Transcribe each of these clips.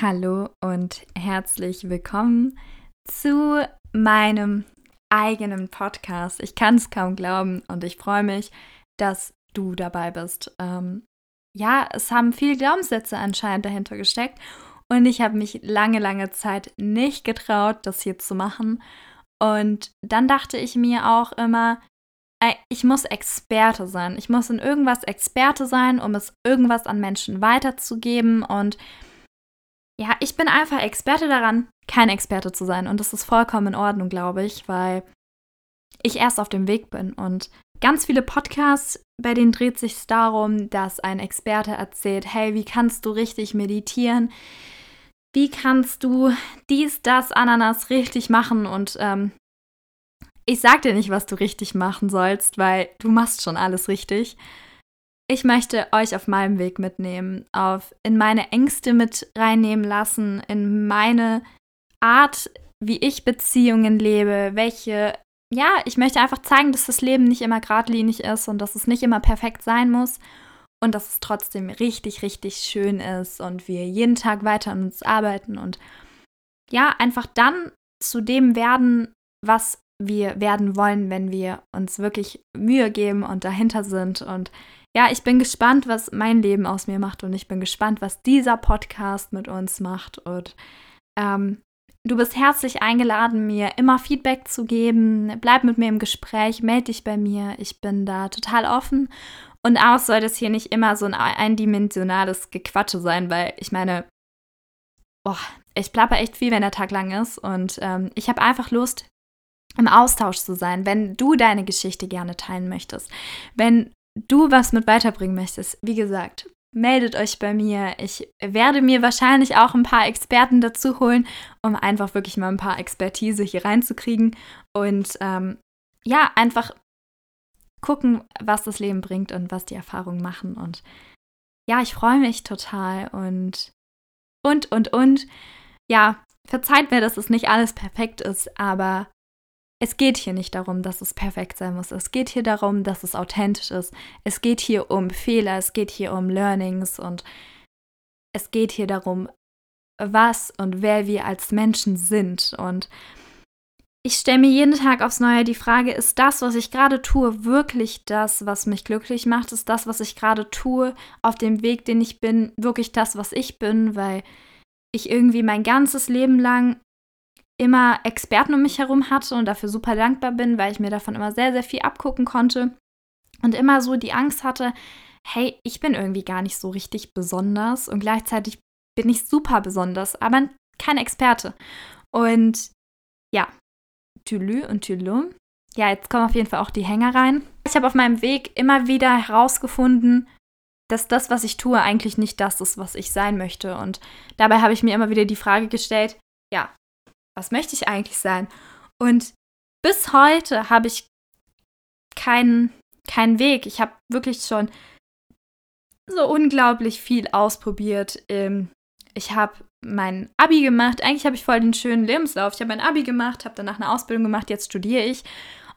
Hallo und herzlich willkommen zu meinem eigenen Podcast. Ich kann es kaum glauben und ich freue mich, dass du dabei bist. Ähm, ja, es haben viele Glaubenssätze anscheinend dahinter gesteckt und ich habe mich lange, lange Zeit nicht getraut, das hier zu machen. Und dann dachte ich mir auch immer, ich muss Experte sein. Ich muss in irgendwas Experte sein, um es irgendwas an Menschen weiterzugeben und ja, ich bin einfach Experte daran, kein Experte zu sein. Und das ist vollkommen in Ordnung, glaube ich, weil ich erst auf dem Weg bin. Und ganz viele Podcasts, bei denen dreht sich darum, dass ein Experte erzählt, hey, wie kannst du richtig meditieren? Wie kannst du dies, das, Ananas richtig machen? Und ähm, ich sag dir nicht, was du richtig machen sollst, weil du machst schon alles richtig. Ich möchte euch auf meinem Weg mitnehmen, auf in meine Ängste mit reinnehmen lassen, in meine Art, wie ich Beziehungen lebe, welche ja, ich möchte einfach zeigen, dass das Leben nicht immer geradlinig ist und dass es nicht immer perfekt sein muss und dass es trotzdem richtig, richtig schön ist und wir jeden Tag weiter an uns arbeiten und ja, einfach dann zu dem werden, was wir werden wollen, wenn wir uns wirklich Mühe geben und dahinter sind und ja, ich bin gespannt, was mein Leben aus mir macht und ich bin gespannt, was dieser Podcast mit uns macht. Und ähm, du bist herzlich eingeladen, mir immer Feedback zu geben. Bleib mit mir im Gespräch, melde dich bei mir. Ich bin da total offen. Und auch soll das hier nicht immer so ein eindimensionales Gequatsche sein, weil ich meine, boah, ich plapper echt viel, wenn der Tag lang ist. Und ähm, ich habe einfach Lust, im Austausch zu sein, wenn du deine Geschichte gerne teilen möchtest. Wenn du was mit weiterbringen möchtest, wie gesagt, meldet euch bei mir. Ich werde mir wahrscheinlich auch ein paar Experten dazu holen, um einfach wirklich mal ein paar Expertise hier reinzukriegen und ähm, ja, einfach gucken, was das Leben bringt und was die Erfahrungen machen. Und ja, ich freue mich total und und und und. Ja, verzeiht mir, dass es nicht alles perfekt ist, aber es geht hier nicht darum, dass es perfekt sein muss. Es geht hier darum, dass es authentisch ist. Es geht hier um Fehler, es geht hier um Learnings und es geht hier darum, was und wer wir als Menschen sind. Und ich stelle mir jeden Tag aufs Neue die Frage, ist das, was ich gerade tue, wirklich das, was mich glücklich macht? Ist das, was ich gerade tue, auf dem Weg, den ich bin, wirklich das, was ich bin? Weil ich irgendwie mein ganzes Leben lang immer Experten um mich herum hatte und dafür super dankbar bin, weil ich mir davon immer sehr, sehr viel abgucken konnte und immer so die Angst hatte, hey, ich bin irgendwie gar nicht so richtig besonders und gleichzeitig bin ich super besonders, aber kein Experte. Und ja, Tülü und Tülü. Ja, jetzt kommen auf jeden Fall auch die Hänger rein. Ich habe auf meinem Weg immer wieder herausgefunden, dass das, was ich tue, eigentlich nicht das ist, was ich sein möchte. Und dabei habe ich mir immer wieder die Frage gestellt, ja, was möchte ich eigentlich sein? Und bis heute habe ich keinen, keinen Weg. Ich habe wirklich schon so unglaublich viel ausprobiert. Ähm, ich habe mein Abi gemacht. Eigentlich habe ich voll den schönen Lebenslauf. Ich habe mein Abi gemacht, habe danach eine Ausbildung gemacht, jetzt studiere ich.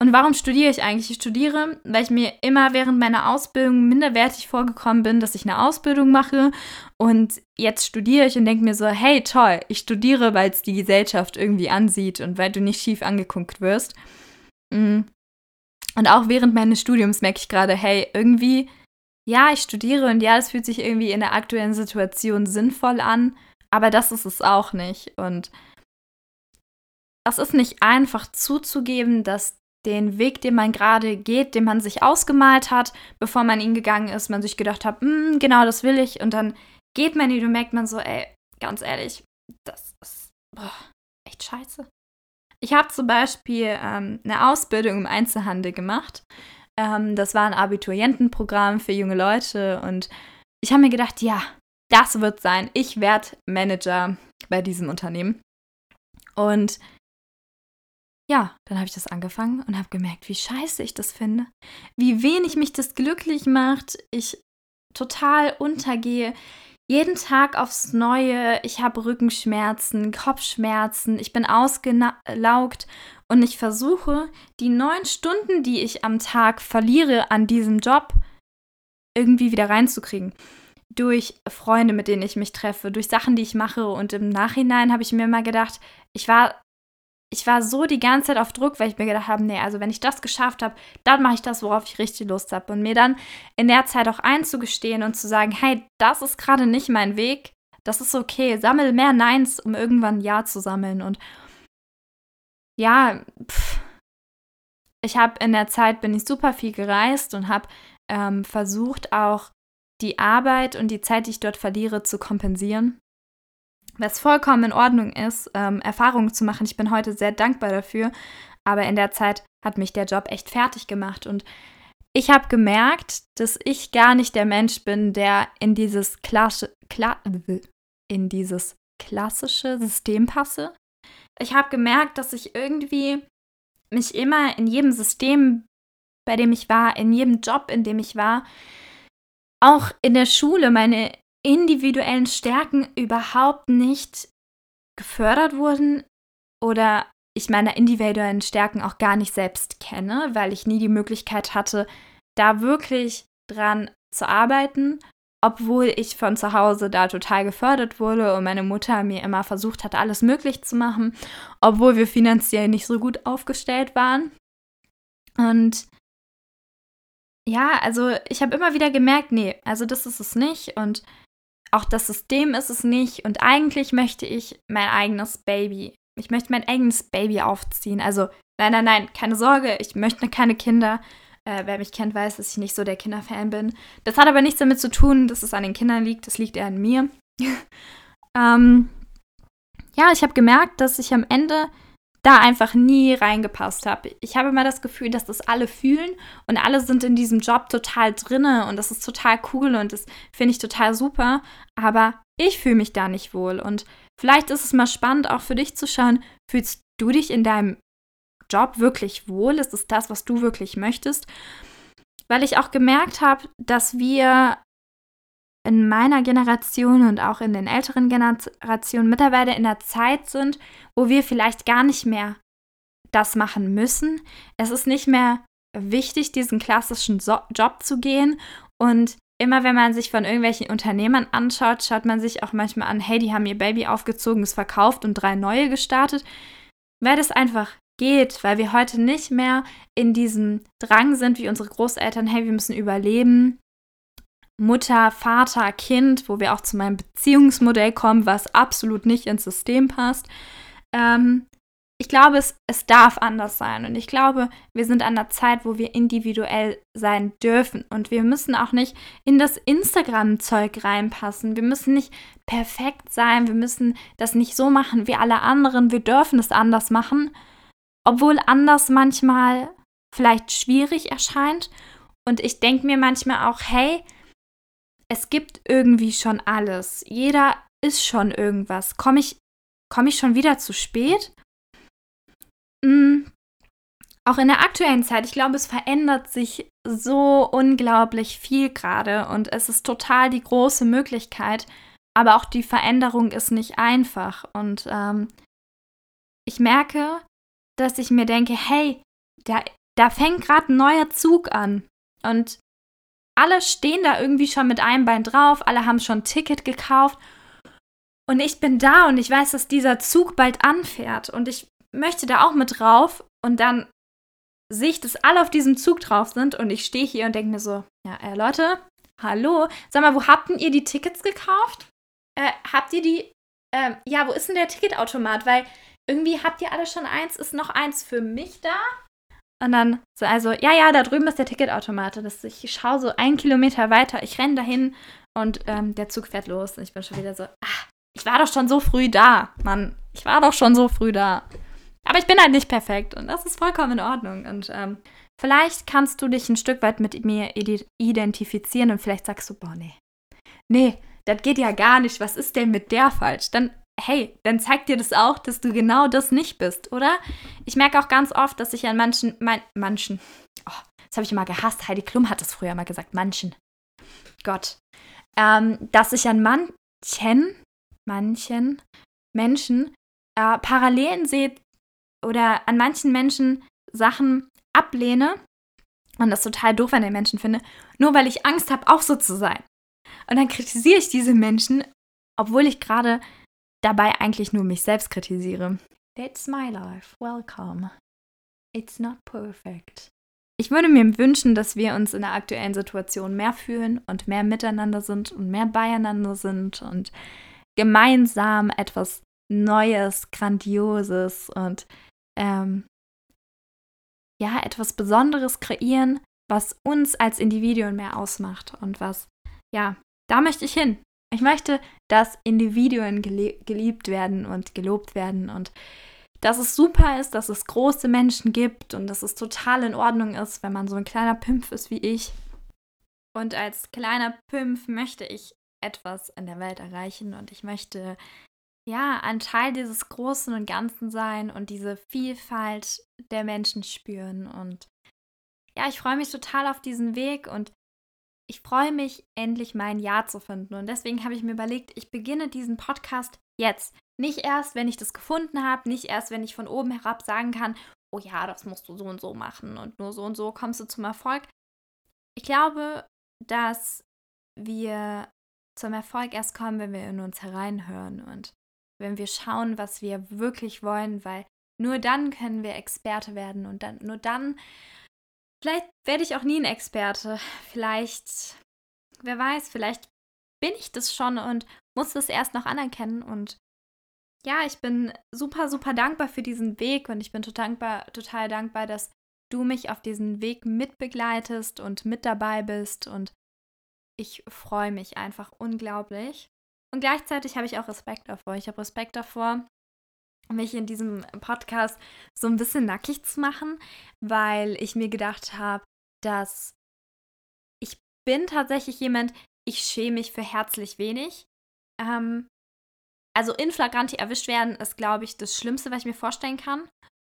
Und warum studiere ich eigentlich? Ich studiere, weil ich mir immer während meiner Ausbildung minderwertig vorgekommen bin, dass ich eine Ausbildung mache. Und jetzt studiere ich und denke mir so, hey, toll, ich studiere, weil es die Gesellschaft irgendwie ansieht und weil du nicht schief angeguckt wirst. Mm. Und auch während meines Studiums merke ich gerade, hey, irgendwie, ja, ich studiere und ja, es fühlt sich irgendwie in der aktuellen Situation sinnvoll an, aber das ist es auch nicht. Und es ist nicht einfach zuzugeben, dass den Weg, den man gerade geht, den man sich ausgemalt hat, bevor man ihn gegangen ist, man sich gedacht hat, hm, genau das will ich. Und dann geht man ihn und merkt man so, ey, ganz ehrlich, das ist boah, echt scheiße. Ich habe zum Beispiel ähm, eine Ausbildung im Einzelhandel gemacht. Ähm, das war ein Abiturientenprogramm für junge Leute und ich habe mir gedacht, ja, das wird sein. Ich werde Manager bei diesem Unternehmen. Und ja, dann habe ich das angefangen und habe gemerkt, wie scheiße ich das finde. Wie wenig mich das glücklich macht. Ich total untergehe. Jeden Tag aufs Neue. Ich habe Rückenschmerzen, Kopfschmerzen. Ich bin ausgelaugt und ich versuche, die neun Stunden, die ich am Tag verliere an diesem Job, irgendwie wieder reinzukriegen. durch Freunde, mit denen ich mich treffe, durch Sachen, die ich mache. Und im Nachhinein habe ich mir immer gedacht, ich war, ich war so die ganze Zeit auf Druck, weil ich mir gedacht habe, nee, also wenn ich das geschafft habe, dann mache ich das, worauf ich richtig Lust habe. Und mir dann in der Zeit auch einzugestehen und zu sagen, hey, das ist gerade nicht mein Weg, das ist okay, sammel mehr Neins, um irgendwann Ja zu sammeln. Und ja, pff, ich habe in der Zeit, bin ich super viel gereist und habe ähm, versucht auch die Arbeit und die Zeit, die ich dort verliere, zu kompensieren. Was vollkommen in Ordnung ist, ähm, Erfahrungen zu machen. Ich bin heute sehr dankbar dafür. Aber in der Zeit hat mich der Job echt fertig gemacht. Und ich habe gemerkt, dass ich gar nicht der Mensch bin, der in dieses, Klasse, Kla in dieses klassische System passe. Ich habe gemerkt, dass ich irgendwie mich immer in jedem System, bei dem ich war, in jedem Job, in dem ich war, auch in der Schule meine individuellen Stärken überhaupt nicht gefördert wurden oder ich meine individuellen Stärken auch gar nicht selbst kenne, weil ich nie die Möglichkeit hatte, da wirklich dran zu arbeiten, obwohl ich von zu Hause da total gefördert wurde und meine Mutter mir immer versucht hat, alles möglich zu machen, obwohl wir finanziell nicht so gut aufgestellt waren. Und ja, also ich habe immer wieder gemerkt, nee, also das ist es nicht und auch das System ist es nicht und eigentlich möchte ich mein eigenes Baby, ich möchte mein eigenes Baby aufziehen. Also nein, nein, nein, keine Sorge, ich möchte keine Kinder. Äh, wer mich kennt, weiß, dass ich nicht so der Kinderfan bin. Das hat aber nichts damit zu tun, dass es an den Kindern liegt, das liegt eher an mir. ähm, ja, ich habe gemerkt, dass ich am Ende da einfach nie reingepasst habe. Ich habe immer das Gefühl, dass das alle fühlen und alle sind in diesem Job total drinne und das ist total cool und das finde ich total super, aber ich fühle mich da nicht wohl und vielleicht ist es mal spannend auch für dich zu schauen, fühlst du dich in deinem Job wirklich wohl? Ist es das, was du wirklich möchtest? Weil ich auch gemerkt habe, dass wir in meiner Generation und auch in den älteren Generationen mittlerweile in der Zeit sind, wo wir vielleicht gar nicht mehr das machen müssen. Es ist nicht mehr wichtig, diesen klassischen so Job zu gehen. Und immer wenn man sich von irgendwelchen Unternehmern anschaut, schaut man sich auch manchmal an, hey, die haben ihr Baby aufgezogen, es verkauft und drei neue gestartet. Weil das einfach geht, weil wir heute nicht mehr in diesem Drang sind wie unsere Großeltern, hey, wir müssen überleben, Mutter, Vater, Kind, wo wir auch zu meinem Beziehungsmodell kommen, was absolut nicht ins System passt. Ähm, ich glaube, es, es darf anders sein. Und ich glaube, wir sind an der Zeit, wo wir individuell sein dürfen. Und wir müssen auch nicht in das Instagram-Zeug reinpassen. Wir müssen nicht perfekt sein. Wir müssen das nicht so machen wie alle anderen. Wir dürfen es anders machen. Obwohl anders manchmal vielleicht schwierig erscheint. Und ich denke mir manchmal auch, hey, es gibt irgendwie schon alles. Jeder ist schon irgendwas. Komme ich, komm ich schon wieder zu spät? Mhm. Auch in der aktuellen Zeit, ich glaube, es verändert sich so unglaublich viel gerade und es ist total die große Möglichkeit, aber auch die Veränderung ist nicht einfach. Und ähm, ich merke, dass ich mir denke, hey, da, da fängt gerade ein neuer Zug an. Und alle stehen da irgendwie schon mit einem Bein drauf, alle haben schon ein Ticket gekauft. Und ich bin da und ich weiß, dass dieser Zug bald anfährt und ich möchte da auch mit drauf und dann sehe ich, dass alle auf diesem Zug drauf sind und ich stehe hier und denke mir so, ja, äh, Leute, hallo, sag mal, wo habt ihr die Tickets gekauft? Äh, habt ihr die, äh, ja, wo ist denn der Ticketautomat? Weil irgendwie habt ihr alle schon eins, ist noch eins für mich da? Und dann so, also, ja, ja, da drüben ist der Ticketautomat. Das, ich schaue so einen Kilometer weiter, ich renne dahin und ähm, der Zug fährt los. Und ich bin schon wieder so, ach, ich war doch schon so früh da, Mann. Ich war doch schon so früh da. Aber ich bin halt nicht perfekt und das ist vollkommen in Ordnung. Und ähm, vielleicht kannst du dich ein Stück weit mit mir identifizieren und vielleicht sagst du, boah, nee. Nee, das geht ja gar nicht. Was ist denn mit der falsch? Dann hey, dann zeigt dir das auch, dass du genau das nicht bist, oder? Ich merke auch ganz oft, dass ich an manchen, mein, manchen, oh, das habe ich immer gehasst, Heidi Klum hat das früher mal gesagt, manchen, Gott, ähm, dass ich an manchen, manchen Menschen äh, Parallelen sehe oder an manchen Menschen Sachen ablehne und das total doof an den Menschen finde, nur weil ich Angst habe, auch so zu sein. Und dann kritisiere ich diese Menschen, obwohl ich gerade dabei eigentlich nur mich selbst kritisiere. That's my life. Welcome. It's not perfect. Ich würde mir wünschen, dass wir uns in der aktuellen Situation mehr fühlen und mehr miteinander sind und mehr beieinander sind und gemeinsam etwas Neues, Grandioses und ähm, ja, etwas Besonderes kreieren, was uns als Individuen mehr ausmacht und was, ja, da möchte ich hin. Ich möchte, dass Individuen geliebt werden und gelobt werden und dass es super ist, dass es große Menschen gibt und dass es total in Ordnung ist, wenn man so ein kleiner Pimpf ist wie ich. Und als kleiner Pimpf möchte ich etwas in der Welt erreichen und ich möchte ja ein Teil dieses Großen und Ganzen sein und diese Vielfalt der Menschen spüren. Und ja, ich freue mich total auf diesen Weg und ich freue mich, endlich mein Ja zu finden. Und deswegen habe ich mir überlegt, ich beginne diesen Podcast jetzt. Nicht erst, wenn ich das gefunden habe, nicht erst, wenn ich von oben herab sagen kann, oh ja, das musst du so und so machen und nur so und so kommst du zum Erfolg. Ich glaube, dass wir zum Erfolg erst kommen, wenn wir in uns hereinhören und wenn wir schauen, was wir wirklich wollen, weil nur dann können wir Experte werden und dann nur dann vielleicht werde ich auch nie ein Experte. Vielleicht wer weiß, vielleicht bin ich das schon und muss das erst noch anerkennen und ja, ich bin super super dankbar für diesen Weg und ich bin total dankbar, total dankbar, dass du mich auf diesen Weg mitbegleitest und mit dabei bist und ich freue mich einfach unglaublich. Und gleichzeitig habe ich auch Respekt davor. Ich habe Respekt davor, mich in diesem Podcast so ein bisschen nackig zu machen, weil ich mir gedacht habe, dass ich bin tatsächlich jemand, ich schäme mich für herzlich wenig. Ähm, also in flagranti erwischt werden ist, glaube ich, das Schlimmste, was ich mir vorstellen kann.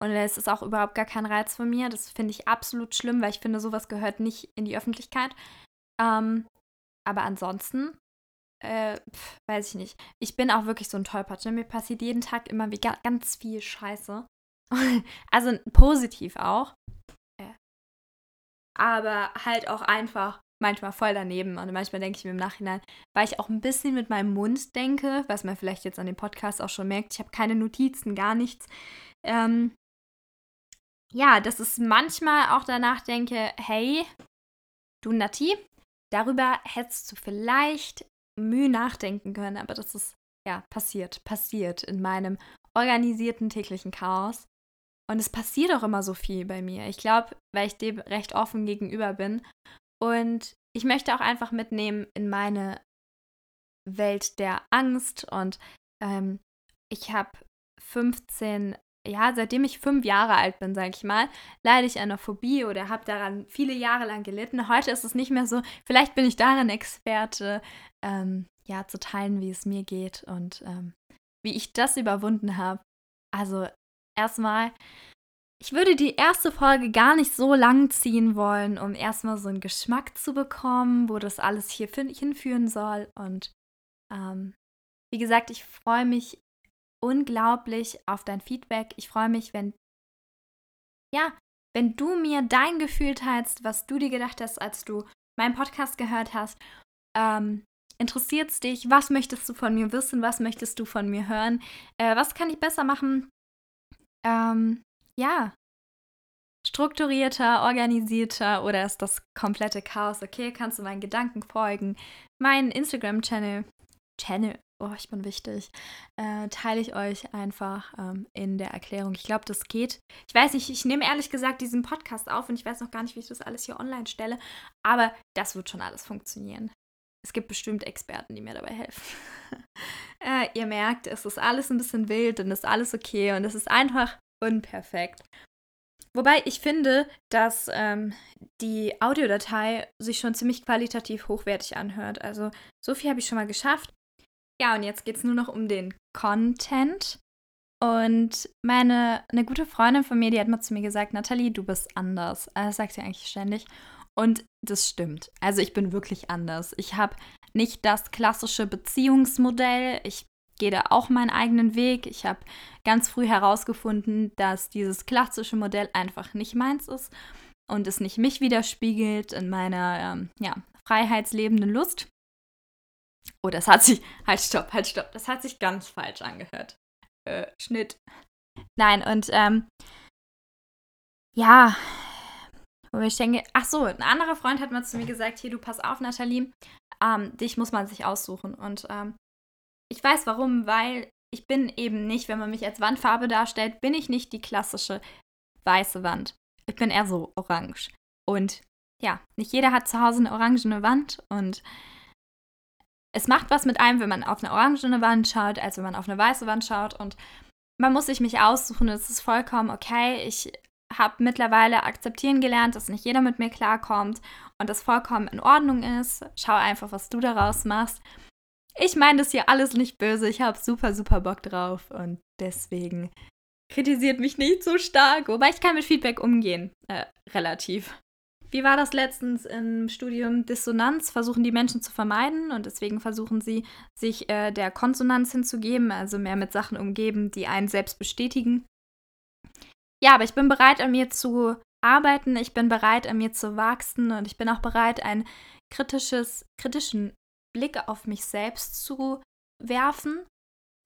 Und es ist auch überhaupt gar kein Reiz von mir. Das finde ich absolut schlimm, weil ich finde, sowas gehört nicht in die Öffentlichkeit. Ähm, aber ansonsten äh, pf, weiß ich nicht. Ich bin auch wirklich so ein Tollpatsch. Ne? Mir passiert jeden Tag immer wie ganz viel Scheiße. also positiv auch. Äh. Aber halt auch einfach manchmal voll daneben. Und manchmal denke ich mir im Nachhinein, weil ich auch ein bisschen mit meinem Mund denke, was man vielleicht jetzt an dem Podcast auch schon merkt. Ich habe keine Notizen, gar nichts. Ähm, ja, dass es manchmal auch danach denke, hey, du Nati, darüber hättest du vielleicht Mühe nachdenken können, aber das ist ja passiert, passiert in meinem organisierten täglichen Chaos. Und es passiert auch immer so viel bei mir. Ich glaube, weil ich dem recht offen gegenüber bin. Und ich möchte auch einfach mitnehmen in meine Welt der Angst. Und ähm, ich habe 15 ja, seitdem ich fünf Jahre alt bin, sage ich mal, leide ich an einer Phobie oder habe daran viele Jahre lang gelitten. Heute ist es nicht mehr so. Vielleicht bin ich darin Experte, ähm, ja, zu teilen, wie es mir geht und ähm, wie ich das überwunden habe. Also erstmal, ich würde die erste Folge gar nicht so lang ziehen wollen, um erstmal so einen Geschmack zu bekommen, wo das alles hier hinführen soll. Und ähm, wie gesagt, ich freue mich unglaublich auf dein Feedback. Ich freue mich, wenn, ja, wenn du mir dein Gefühl teilst, was du dir gedacht hast, als du meinen Podcast gehört hast. Ähm, Interessiert es dich? Was möchtest du von mir wissen? Was möchtest du von mir hören? Äh, was kann ich besser machen? Ähm, ja. Strukturierter, organisierter oder ist das komplette Chaos okay? Kannst du meinen Gedanken folgen? Mein Instagram-Channel, Channel, oh, ich bin wichtig, äh, teile ich euch einfach ähm, in der Erklärung. Ich glaube, das geht. Ich weiß nicht, ich nehme ehrlich gesagt diesen Podcast auf und ich weiß noch gar nicht, wie ich das alles hier online stelle, aber das wird schon alles funktionieren. Es gibt bestimmt Experten, die mir dabei helfen. äh, ihr merkt, es ist alles ein bisschen wild und es ist alles okay und es ist einfach unperfekt. Wobei ich finde, dass ähm, die Audiodatei sich schon ziemlich qualitativ hochwertig anhört. Also so viel habe ich schon mal geschafft. Ja, und jetzt geht es nur noch um den Content. Und meine, eine gute Freundin von mir, die hat mal zu mir gesagt, Nathalie, du bist anders. Das sagt sie eigentlich ständig. Und das stimmt. Also ich bin wirklich anders. Ich habe nicht das klassische Beziehungsmodell. Ich gehe da auch meinen eigenen Weg. Ich habe ganz früh herausgefunden, dass dieses klassische Modell einfach nicht meins ist und es nicht mich widerspiegelt in meiner ähm, ja, freiheitslebenden Lust. Oh, das hat sich. Halt, stopp, halt, stopp. Das hat sich ganz falsch angehört. Äh, Schnitt. Nein, und ähm, ja, wo ich denke, ach so, ein anderer Freund hat mal zu mir gesagt, hier, du pass auf, Nathalie, ähm, dich muss man sich aussuchen. Und ähm, ich weiß warum, weil ich bin eben nicht, wenn man mich als Wandfarbe darstellt, bin ich nicht die klassische weiße Wand. Ich bin eher so orange. Und ja, nicht jeder hat zu Hause eine orangene Wand und es macht was mit einem, wenn man auf eine orangene Wand schaut, als wenn man auf eine weiße Wand schaut. Und man muss sich mich aussuchen. Es ist vollkommen okay. Ich habe mittlerweile akzeptieren gelernt, dass nicht jeder mit mir klarkommt und das vollkommen in Ordnung ist. Schau einfach, was du daraus machst. Ich meine das hier alles nicht böse. Ich habe super, super Bock drauf und deswegen kritisiert mich nicht so stark. Wobei ich kann mit Feedback umgehen. Äh, relativ. Wie war das letztens im Studium? Dissonanz versuchen die Menschen zu vermeiden und deswegen versuchen sie, sich äh, der Konsonanz hinzugeben, also mehr mit Sachen umgeben, die einen selbst bestätigen. Ja, aber ich bin bereit, an mir zu arbeiten, ich bin bereit, an mir zu wachsen und ich bin auch bereit, einen kritisches, kritischen Blick auf mich selbst zu werfen.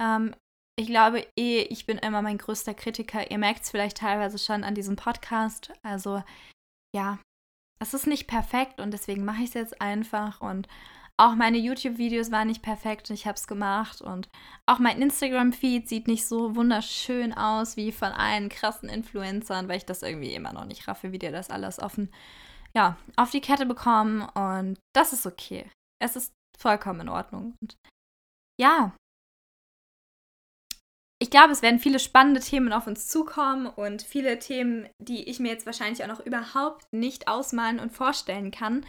Ähm, ich glaube eh, ich bin immer mein größter Kritiker. Ihr merkt es vielleicht teilweise schon an diesem Podcast. Also ja, es ist nicht perfekt und deswegen mache ich es jetzt einfach. Und auch meine YouTube-Videos waren nicht perfekt und ich habe es gemacht. Und auch mein Instagram-Feed sieht nicht so wunderschön aus wie von allen krassen Influencern, weil ich das irgendwie immer noch nicht raffe, wie die das alles offen, ja, auf die Kette bekommen. Und das ist okay. Es ist vollkommen in Ordnung. Und ja, ich glaube, es werden viele spannende Themen auf uns zukommen und viele Themen, die ich mir jetzt wahrscheinlich auch noch überhaupt nicht ausmalen und vorstellen kann.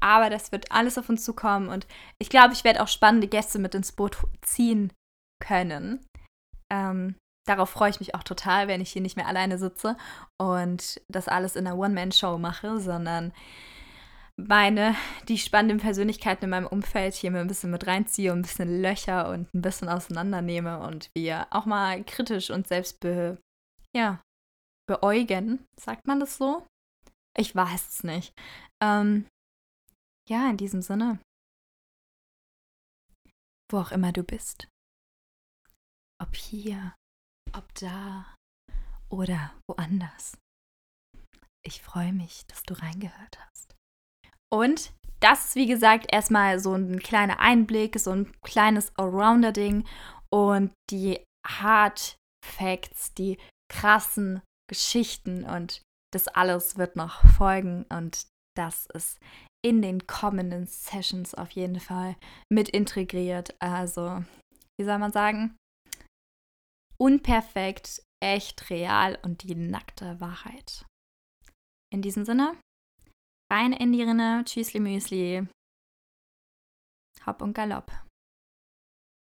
Aber das wird alles auf uns zukommen und ich glaube, ich werde auch spannende Gäste mit ins Boot ziehen können. Ähm, darauf freue ich mich auch total, wenn ich hier nicht mehr alleine sitze und das alles in einer One-Man-Show mache, sondern meine, die spannenden Persönlichkeiten in meinem Umfeld hier mal ein bisschen mit reinziehe und ein bisschen Löcher und ein bisschen auseinandernehme und wir auch mal kritisch und selbst be, ja, beäugen. Sagt man das so? Ich weiß es nicht. Ähm, ja, in diesem Sinne. Wo auch immer du bist. Ob hier, ob da oder woanders. Ich freue mich, dass du reingehört hast. Und das ist, wie gesagt, erstmal so ein kleiner Einblick, so ein kleines Allrounder-Ding. Und die Hard Facts, die krassen Geschichten und das alles wird noch folgen. Und das ist in den kommenden Sessions auf jeden Fall mit integriert. Also, wie soll man sagen? Unperfekt, echt real und die nackte Wahrheit. In diesem Sinne, Rein in die Rinne, Tschüssli Müsli. Hopp und Galopp.